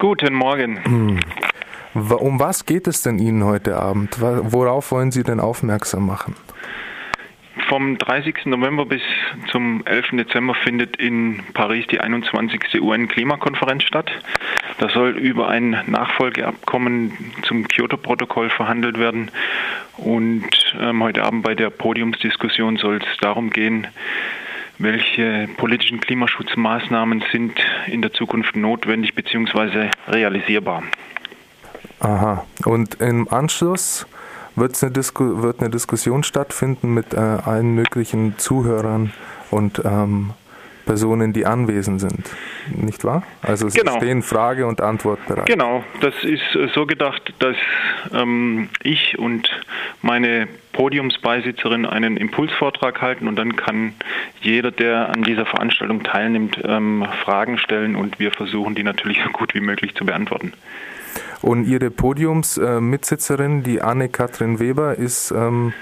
Guten Morgen. Hm. Um was geht es denn Ihnen heute Abend? Worauf wollen Sie denn aufmerksam machen? Vom 30. November bis zum 11. Dezember findet in Paris die 21. UN-Klimakonferenz statt. Da soll über ein Nachfolgeabkommen zum Kyoto-Protokoll verhandelt werden. Und ähm, heute Abend bei der Podiumsdiskussion soll es darum gehen, welche politischen Klimaschutzmaßnahmen sind in der Zukunft notwendig bzw. realisierbar. Aha. Und im Anschluss wird eine, Disku wird eine Diskussion stattfinden mit äh, allen möglichen Zuhörern und ähm, Personen, die anwesend sind, nicht wahr? Also es genau. stehen Frage und Antwort bereit. Genau, das ist äh, so gedacht, dass ähm, ich und meine Podiumsbeisitzerin einen Impulsvortrag halten und dann kann jeder, der an dieser Veranstaltung teilnimmt, ähm, Fragen stellen und wir versuchen, die natürlich so gut wie möglich zu beantworten. Und Ihre Podiumsmitsitzerin, die Anne-Kathrin Weber, ist, ähm,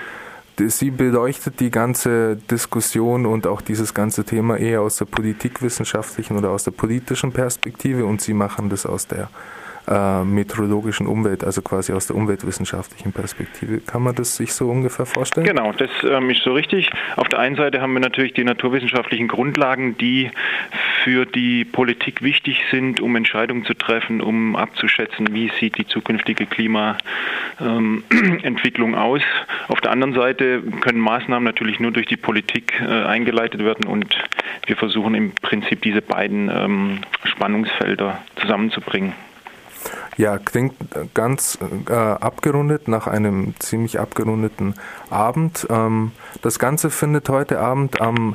sie beleuchtet die ganze Diskussion und auch dieses ganze Thema eher aus der politikwissenschaftlichen oder aus der politischen Perspektive und Sie machen das aus der äh, meteorologischen Umwelt, also quasi aus der umweltwissenschaftlichen Perspektive. Kann man das sich so ungefähr vorstellen? Genau, das ähm, ist so richtig. Auf der einen Seite haben wir natürlich die naturwissenschaftlichen Grundlagen, die für die Politik wichtig sind, um Entscheidungen zu treffen, um abzuschätzen, wie sieht die zukünftige Klimaentwicklung ähm, aus. Auf der anderen Seite können Maßnahmen natürlich nur durch die Politik äh, eingeleitet werden und wir versuchen im Prinzip diese beiden ähm, Spannungsfelder zusammenzubringen. Ja, klingt ganz äh, abgerundet nach einem ziemlich abgerundeten Abend. Ähm, das Ganze findet heute Abend am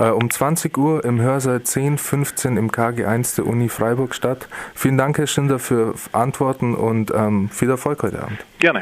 äh, um 20 Uhr im Hörsaal 1015 im KG1 der Uni Freiburg statt. Vielen Dank, Herr Schinder, für Antworten und ähm, viel Erfolg heute Abend. Gerne.